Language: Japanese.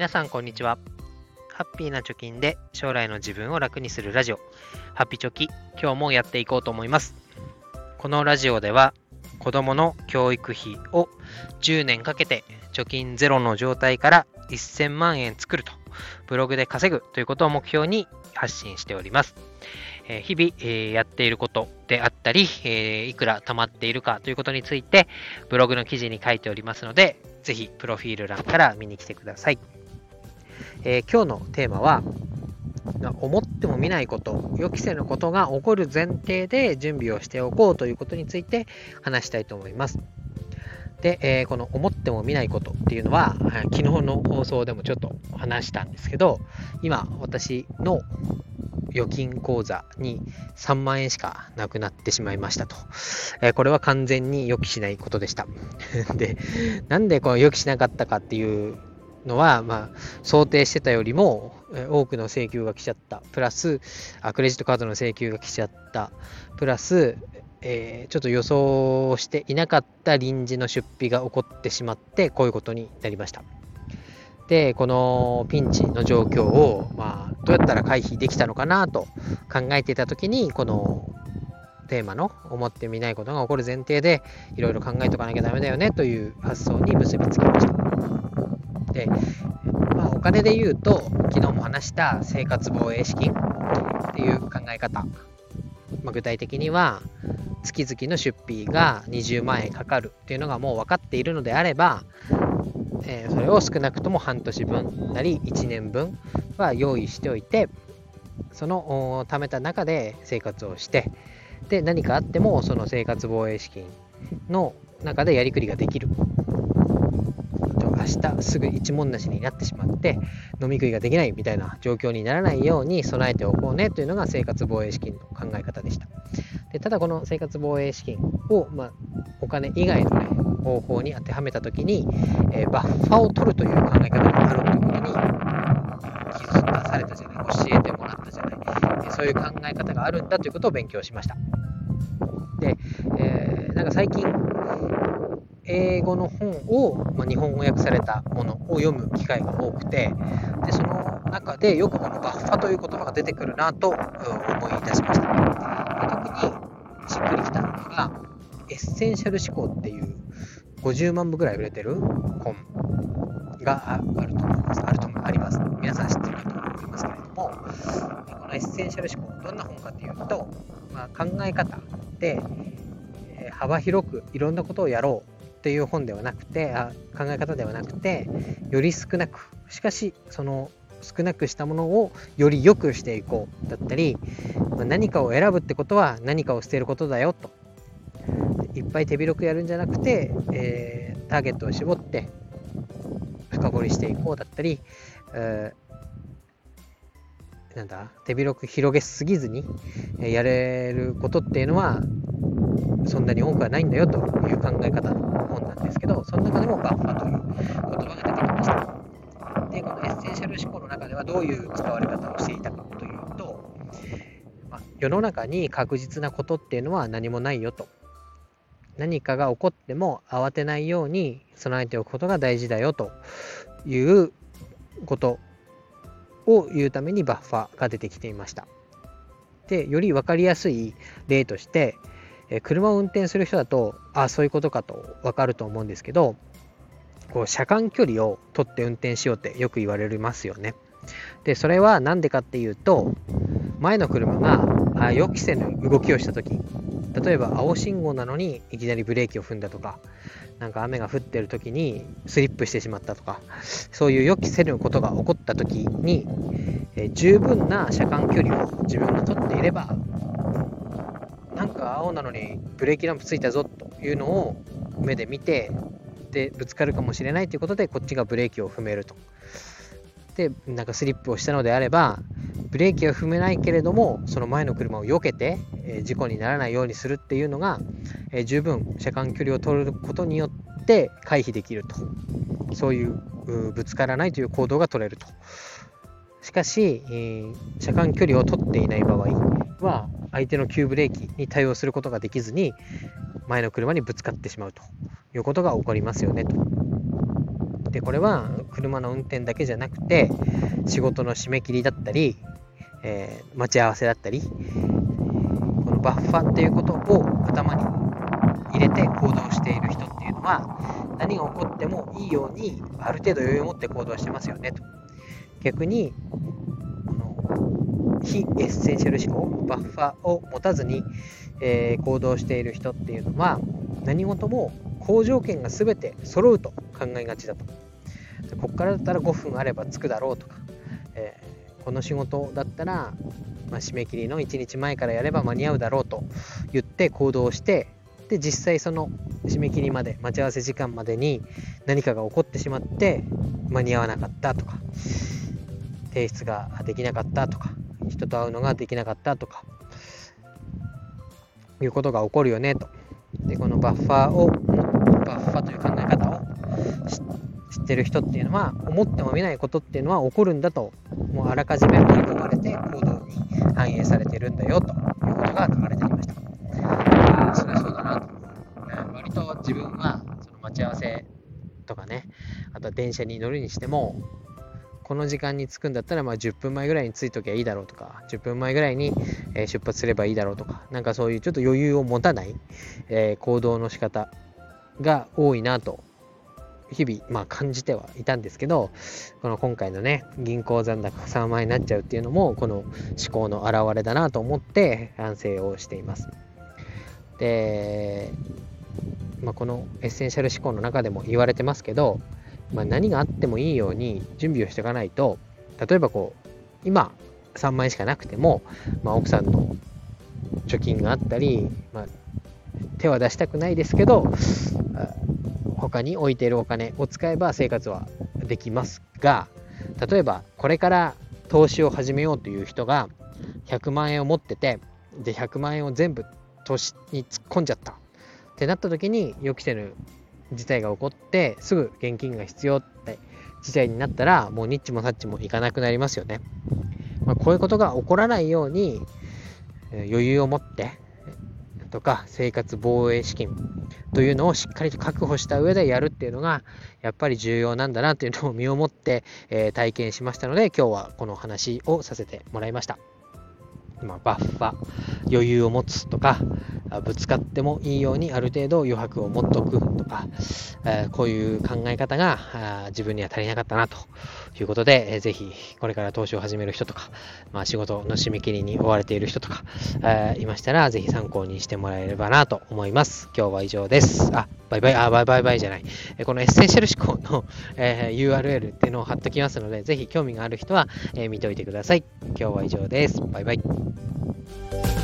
皆さんこんにちは。ハッピーな貯金で将来の自分を楽にするラジオ、ハッピチョキ、今日もやっていこうと思います。このラジオでは子供の教育費を10年かけて貯金ゼロの状態から1000万円作ると、ブログで稼ぐということを目標に発信しております。え日々、えやっていることであったり、えいくら貯まっているかということについて、ブログの記事に書いておりますので、ぜひ、プロフィール欄から見に来てください。えー、今日のテーマは、思っても見ないこと、予期せぬことが起こる前提で準備をしておこうということについて話したいと思います。で、えー、この思っても見ないことっていうのは、昨日の放送でもちょっと話したんですけど、今、私の預金口座に3万円しかなくなってしまいましたと。えー、これは完全に予期しないことでした。で、なんでこの予期しなかったかっていうのは、まあ、想定してたよりも多くの請求が来ちゃった。プラス、あクレジットカードの請求が来ちゃった。プラス、えー、ちょっと予想していなかった臨時の出費が起こってしまって、こういうことになりました。で、このピンチの状況を、まあ、どうやったら回避できたのかなと考えていたときに、このテーマの思ってみないことが起こる前提で、いろいろ考えとかなきゃダメだよねという発想に結びつきました。で、まあ、お金で言うと、昨日も話した生活防衛資金っていう考え方。まあ、具体的には、月々の出費が20万円かかるっていうのがもう分かっているのであれば、えー、それを少なくとも半年分なり1年分は用意しておいてその貯めた中で生活をしてで何かあってもその生活防衛資金の中でやりくりができる明日すぐ一文なしになってしまって飲み食いができないみたいな状況にならないように備えておこうねというのが生活防衛資金の考え方でしたでただこの生活防衛資金を、まあ、お金以外の、ね、方法に当てはめたときに、えー、バッファを取るという考え方があるということに気づかされたじゃない、教えてもらったじゃない、えー、そういう考え方があるんだということを勉強しました。で、えー、なんか最近、英語の本を、まあ、日本語訳されたものを読む機会が多くて、でその中でよくこのバッファという言葉が出てくるなと思い出しました。特にしっくりきたのが、エッセンシャル思考っていう50万部ぐらい売れてる本があると思います。あると思あります。皆さん知ってるかと思いますけれども、このエッセンシャル思考、どんな本かっていうと、まあ、考え方で、え幅広くいろんなことをやろうっていう本ではなくてあ、考え方ではなくて、より少なく、しかしその少なくしたものをより良くしていこうだったり、まあ、何かを選ぶってことは何かを捨てることだよと。いっぱい手広くやるんじゃなくて、えー、ターゲットを絞って深掘りしていこうだったり、えー、なんだ手広く広げすぎずにやれることっていうのはそんなに多くはないんだよという考え方。ですけどその中でもバッファという言葉が出てきましたでこのエッセンシャル思考の中ではどういう使われ方をしていたかというと、まあ、世の中に確実なことっていうのは何もないよと何かが起こっても慌てないように備えておくことが大事だよということを言うためにバッファが出てきていました。で、より分かりやすい例として、え車を運転する人だと、あ、そういうことかと分かると思うんですけど、こう車間距離を取って運転しようってよく言われますよね。で、それは何でかっていうと、前の車が予期せぬ動きをした時例えば青信号なのにいきなりブレーキを踏んだとか、なんか雨が降ってる時にスリップしてしまったとか、そういう予期せぬことが起こった時に、え、十分な車間距離を自分が取っていれば、なんか青なのにブレーキランプついたぞというのを目で見て、で、ぶつかるかもしれないということで、こっちがブレーキを踏めると。で、なんかスリップをしたのであれば、ブレーキは踏めないけれども、その前の車を避けて、え事故にならないようにするっていうのが、え十分車間距離を取ることによって回避できると。そういうぶつからないという行動が取れると。しかし、え、車間距離を取っていない場合は、相手の急ブレーキに対応することができずに、前の車にぶつかってしまうということが起こりますよねと。で、これは車の運転だけじゃなくて、仕事の締め切りだったり、えー、待ち合わせだったり、このバッファっていうことを頭に入れて行動している人っていうのは、何が起こってもいいように、ある程度余裕を持って行動してますよねと。逆に、非エッセンシャル思考、バッファを持たずに、えー、行動している人っていうのは、何事も好条件が全て揃うと考えがちだと。ここからだったら5分あれば着くだろうとか、えー、この仕事だったら、まあ、締め切りの1日前からやれば間に合うだろうと言って行動してで実際その締め切りまで待ち合わせ時間までに何かが起こってしまって間に合わなかったとか提出ができなかったとか人と会うのができなかったとかいうことが起こるよねとでこのバッファーをバッファという考え方を知ってる人っていうのは思っても見ないことっていうのは起こるんだともうあらかじめ織り込まれて行動に反映されてるんだよということが書かれていました。あそれはそうだなと。割と自分はその待ち合わせとかねあとは電車に乗るにしてもこの時間に着くんだったら、まあ、10分前ぐらいに着いときゃいいだろうとか、10分前ぐらいに、え出発すればいいだろうとか、なんかそういうちょっと余裕を持たない、え、行動の仕方が多いなと、日々、まあ、感じてはいたんですけど、この今回のね、銀行残高3万円になっちゃうっていうのも、この思考の表れだなと思って反省をしています。で、まあ、このエッセンシャル思考の中でも言われてますけど、まあ、何があってもいいように準備をしていかないと例えばこう今3万円しかなくても、まあ、奥さんの貯金があったり、まあ、手は出したくないですけど他に置いているお金を使えば生活はできますが例えばこれから投資を始めようという人が100万円を持っててで100万円を全部投資に突っ込んじゃった。ってなった時に予期せぬ事態が起こってすぐ現金が必要って事態になったらもうニッチもサッチもいかなくなりますよね。まあ、こういうことが起こらないように余裕を持ってとか生活防衛資金というのをしっかりと確保した上でやるっていうのがやっぱり重要なんだなというのを身をもって、え体験しましたので今日はこの話をさせてもらいました。まあ、バッファ余裕を持つとかぶつかってもいいようにある程度余白を持っとくとか、えー、こういう考え方が自分には足りなかったなということで、えー、ぜひこれから投資を始める人とか、まあ、仕事の締め切りに追われている人とか、えー、いましたらぜひ参考にしてもらえればなと思います。今日は以上です。あ、バイバイ、あ、バイバイバイじゃない。えこのエッセンシャル思考の、え URL っていうのを貼っときますので、ぜひ興味がある人は、え見ておいてください。今日は以上です。バイバイ。Thank you